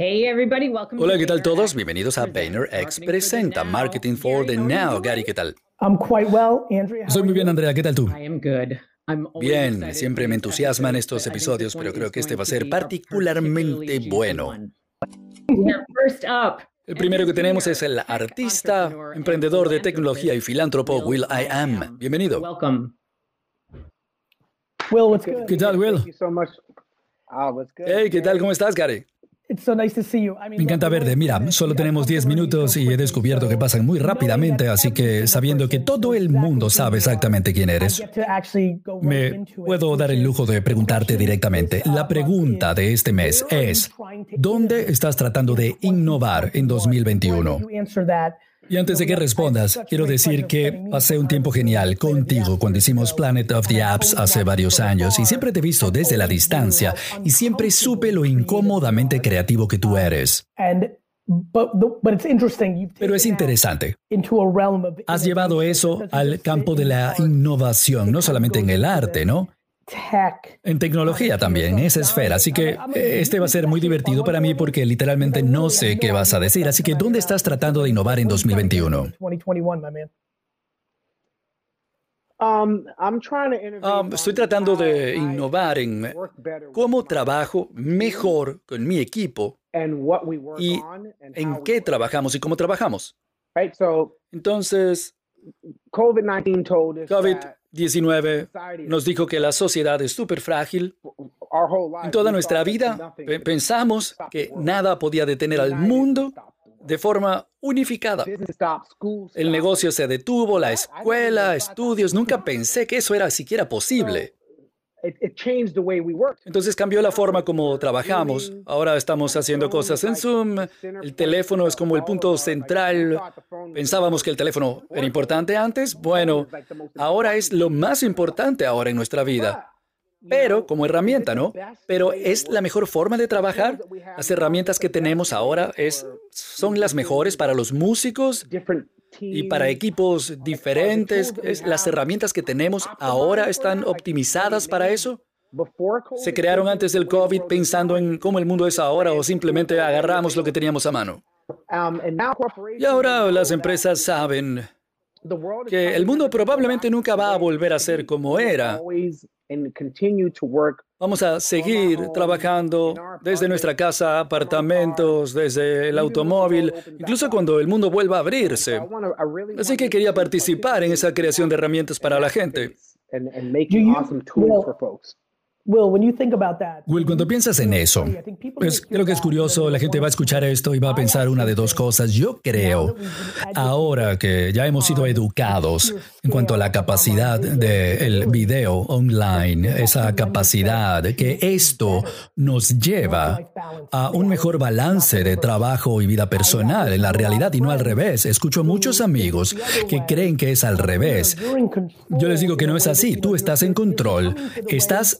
Hola, ¿qué tal todos? Bienvenidos a VaynerX presenta Marketing for the Now. Gary, ¿qué tal? Soy muy bien, Andrea. ¿Qué tal tú? Bien, siempre me entusiasman estos episodios, pero creo que este va a ser particularmente bueno. El primero que tenemos es el artista, emprendedor de tecnología y filántropo Will I Am. Bienvenido. ¿Qué tal, Will? Hey, ¿qué tal? ¿Cómo estás, Gary? Me encanta verte. Mira, solo tenemos 10 minutos y he descubierto que pasan muy rápidamente, así que sabiendo que todo el mundo sabe exactamente quién eres, me puedo dar el lujo de preguntarte directamente. La pregunta de este mes es, ¿dónde estás tratando de innovar en 2021? Y antes de que respondas, quiero decir que pasé un tiempo genial contigo cuando hicimos Planet of the Apps hace varios años y siempre te he visto desde la distancia y siempre supe lo incómodamente creativo que tú eres. Pero es interesante. Has llevado eso al campo de la innovación, no solamente en el arte, ¿no? En tecnología también, esa esfera. Así que eh, este va a ser muy divertido para mí porque literalmente no sé qué vas a decir. Así que, ¿dónde estás tratando de innovar en 2021? Um, um, estoy tratando de innovar en cómo trabajo mejor con mi equipo y en qué trabajamos y cómo trabajamos. Entonces, COVID-19 nos dijo que la sociedad es súper frágil. En toda nuestra vida pensamos que nada podía detener al mundo de forma unificada. El negocio se detuvo, la escuela, estudios, nunca pensé que eso era siquiera posible. Entonces cambió la forma como trabajamos. Ahora estamos haciendo cosas en Zoom. El teléfono es como el punto central. Pensábamos que el teléfono era importante antes. Bueno, ahora es lo más importante ahora en nuestra vida. Pero como herramienta, ¿no? Pero es la mejor forma de trabajar. Las herramientas que tenemos ahora es, son las mejores para los músicos, y para equipos diferentes, las herramientas que tenemos ahora están optimizadas para eso. ¿Se crearon antes del COVID pensando en cómo el mundo es ahora o simplemente agarramos lo que teníamos a mano? Y ahora las empresas saben que el mundo probablemente nunca va a volver a ser como era. Vamos a seguir trabajando desde nuestra casa, apartamentos, desde el automóvil, incluso cuando el mundo vuelva a abrirse. Así que quería participar en esa creación de herramientas para la gente. Will, cuando piensas en eso, pues creo que es curioso, la gente va a escuchar esto y va a pensar una de dos cosas. Yo creo, ahora que ya hemos sido educados en cuanto a la capacidad del video online, esa capacidad que esto nos lleva a un mejor balance de trabajo y vida personal en la realidad y no al revés. Escucho muchos amigos que creen que es al revés. Yo les digo que no es así. Tú estás en control, estás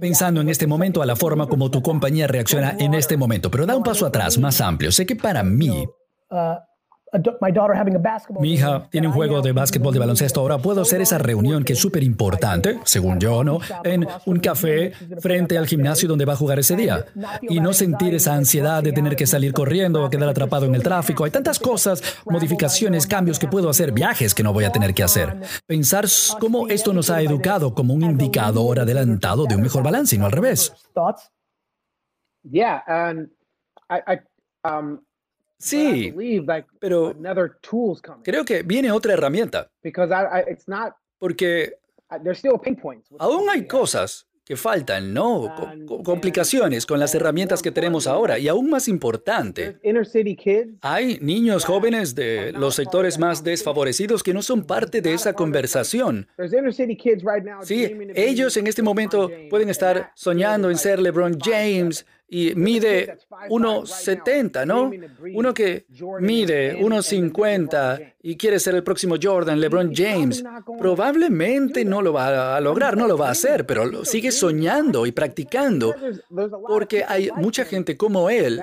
pensando en este momento a la forma como tu compañía reacciona en este momento, pero da un paso atrás, más amplio. Sé que para mí, mi hija tiene un juego de básquetbol de baloncesto. Ahora puedo hacer esa reunión que es súper importante, según yo, ¿no? En un café frente al gimnasio donde va a jugar ese día. Y no sentir esa ansiedad de tener que salir corriendo o quedar atrapado en el tráfico. Hay tantas cosas, modificaciones, cambios que puedo hacer, viajes que no voy a tener que hacer. Pensar cómo esto nos ha educado como un indicador adelantado de un mejor balance y no al revés. Yeah, um, Sí, pero creo que viene otra herramienta. Porque aún hay cosas que faltan, ¿no? complicaciones con las herramientas que tenemos ahora. Y aún más importante, hay niños jóvenes de los sectores más desfavorecidos que no son parte de esa conversación. Sí, ellos en este momento pueden estar soñando en ser LeBron James y mide 1,70, ¿no? Uno que mide 1,50 y quiere ser el próximo Jordan, LeBron James, probablemente no lo va a lograr, no lo va a hacer, pero sigue soñando y practicando, porque hay mucha gente como él,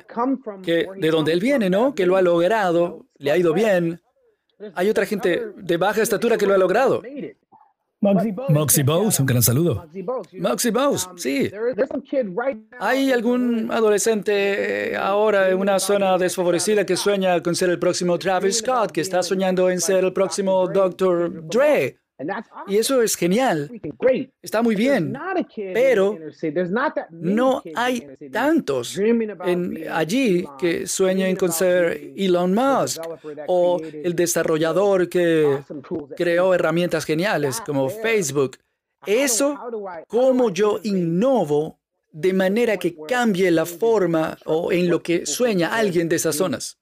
que de donde él viene, ¿no? Que lo ha logrado, le ha ido bien. Hay otra gente de baja estatura que lo ha logrado. Moxie Bose, un gran saludo. Moxie Bose, sí. Hay algún adolescente ahora en una zona desfavorecida que sueña con ser el próximo Travis Scott, que está soñando en ser el próximo Dr. Dre. Y eso es genial. Está muy bien. Pero no hay tantos allí que sueñen con ser Elon Musk o el desarrollador que creó herramientas geniales como Facebook. Eso, ¿cómo yo innovo de manera que cambie la forma o en lo que sueña alguien de esas zonas?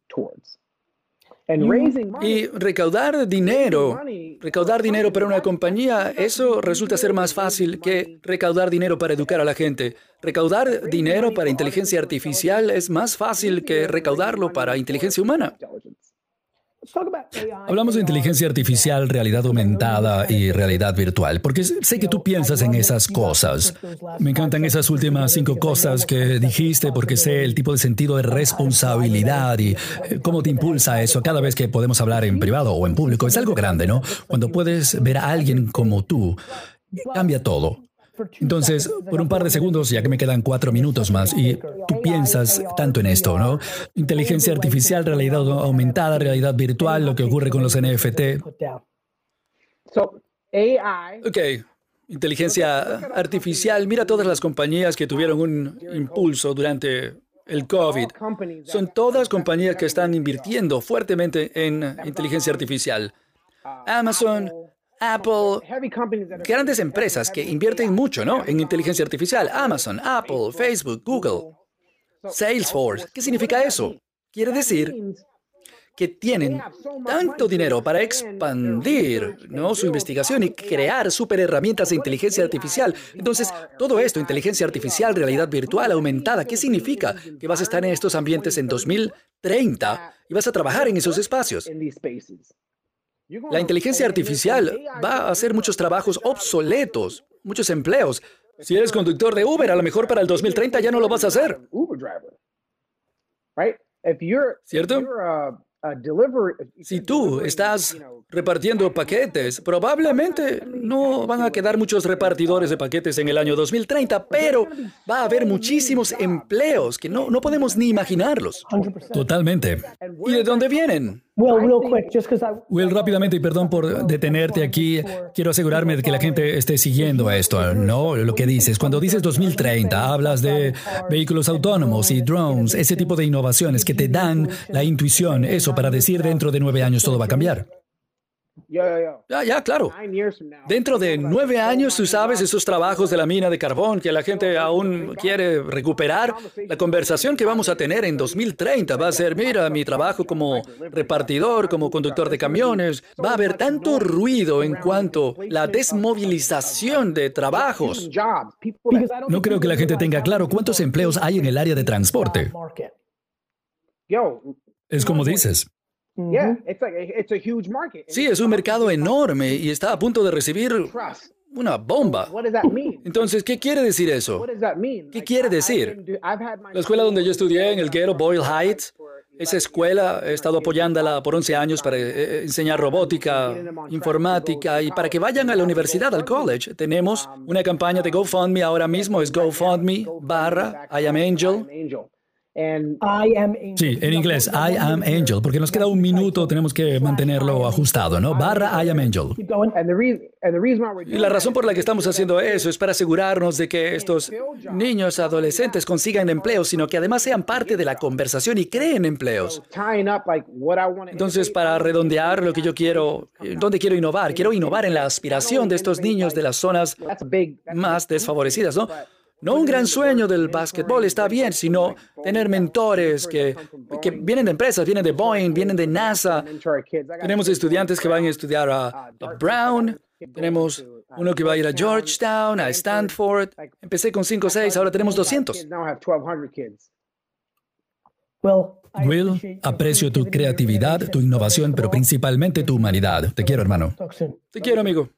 Y recaudar dinero, recaudar dinero para una compañía, eso resulta ser más fácil que recaudar dinero para educar a la gente. Recaudar dinero para inteligencia artificial es más fácil que recaudarlo para inteligencia humana. Hablamos de inteligencia artificial, realidad aumentada y realidad virtual, porque sé que tú piensas en esas cosas. Me encantan esas últimas cinco cosas que dijiste, porque sé el tipo de sentido de responsabilidad y eh, cómo te impulsa eso cada vez que podemos hablar en privado o en público. Es algo grande, ¿no? Cuando puedes ver a alguien como tú, cambia todo. Entonces, por un par de segundos, ya que me quedan cuatro minutos más, y tú piensas tanto en esto, ¿no? Inteligencia artificial, realidad aumentada, realidad virtual, lo que ocurre con los NFT. Ok, inteligencia artificial. Mira todas las compañías que tuvieron un impulso durante el COVID. Son todas compañías que están invirtiendo fuertemente en inteligencia artificial. Amazon, Apple, grandes empresas que invierten mucho ¿no? en inteligencia artificial. Amazon, Apple, Facebook, Google, Salesforce. ¿Qué significa eso? Quiere decir que tienen tanto dinero para expandir ¿no? su investigación y crear super herramientas de inteligencia artificial. Entonces, todo esto, inteligencia artificial, realidad virtual aumentada, ¿qué significa? Que vas a estar en estos ambientes en 2030 y vas a trabajar en esos espacios. La inteligencia artificial va a hacer muchos trabajos obsoletos, muchos empleos. Si eres conductor de Uber, a lo mejor para el 2030 ya no lo vas a hacer. ¿Cierto? Si tú estás repartiendo paquetes, probablemente no van a quedar muchos repartidores de paquetes en el año 2030, pero va a haber muchísimos empleos que no, no podemos ni imaginarlos. Totalmente. ¿Y de dónde vienen? Will, rápidamente, y perdón por detenerte aquí, quiero asegurarme de que la gente esté siguiendo esto, ¿no? Lo que dices. Cuando dices 2030, hablas de vehículos autónomos y drones, ese tipo de innovaciones que te dan la intuición, eso para decir dentro de nueve años todo va a cambiar. Ya, ya, claro. Dentro de nueve años, tú sabes, esos trabajos de la mina de carbón que la gente aún quiere recuperar, la conversación que vamos a tener en 2030 va a ser, mira, mi trabajo como repartidor, como conductor de camiones, va a haber tanto ruido en cuanto a la desmovilización de trabajos. No creo que la gente tenga claro cuántos empleos hay en el área de transporte. Es como dices. Sí, es un mercado enorme y está a punto de recibir una bomba. Entonces, ¿qué quiere decir eso? ¿Qué quiere decir? La escuela donde yo estudié, en el ghetto Boyle Heights, esa escuela he estado apoyándola por 11 años para eh, eh, enseñar robótica, informática y para que vayan a la universidad, al college. Tenemos una campaña de GoFundMe ahora mismo, es GoFundMe barra I am Angel. Sí, en inglés, I am angel, porque nos queda un minuto, tenemos que mantenerlo ajustado, ¿no? Barra I am angel. Y la razón por la que estamos haciendo eso es para asegurarnos de que estos niños, adolescentes consigan empleos, sino que además sean parte de la conversación y creen empleos. Entonces, para redondear lo que yo quiero, ¿dónde quiero innovar? Quiero innovar en la aspiración de estos niños de las zonas más desfavorecidas, ¿no? No un gran sueño del básquetbol está bien, sino tener mentores que, que, vienen de empresas, vienen de Boeing, vienen de NASA. Tenemos estudiantes que van a estudiar a, Brown, tenemos uno que va a ir a Georgetown, a Stanford. Empecé con 5 o 6, ahora tenemos 200. Will, aprecio tu creatividad, tu innovación, pero principalmente tu humanidad. Te quiero, hermano. Te quiero, amigo.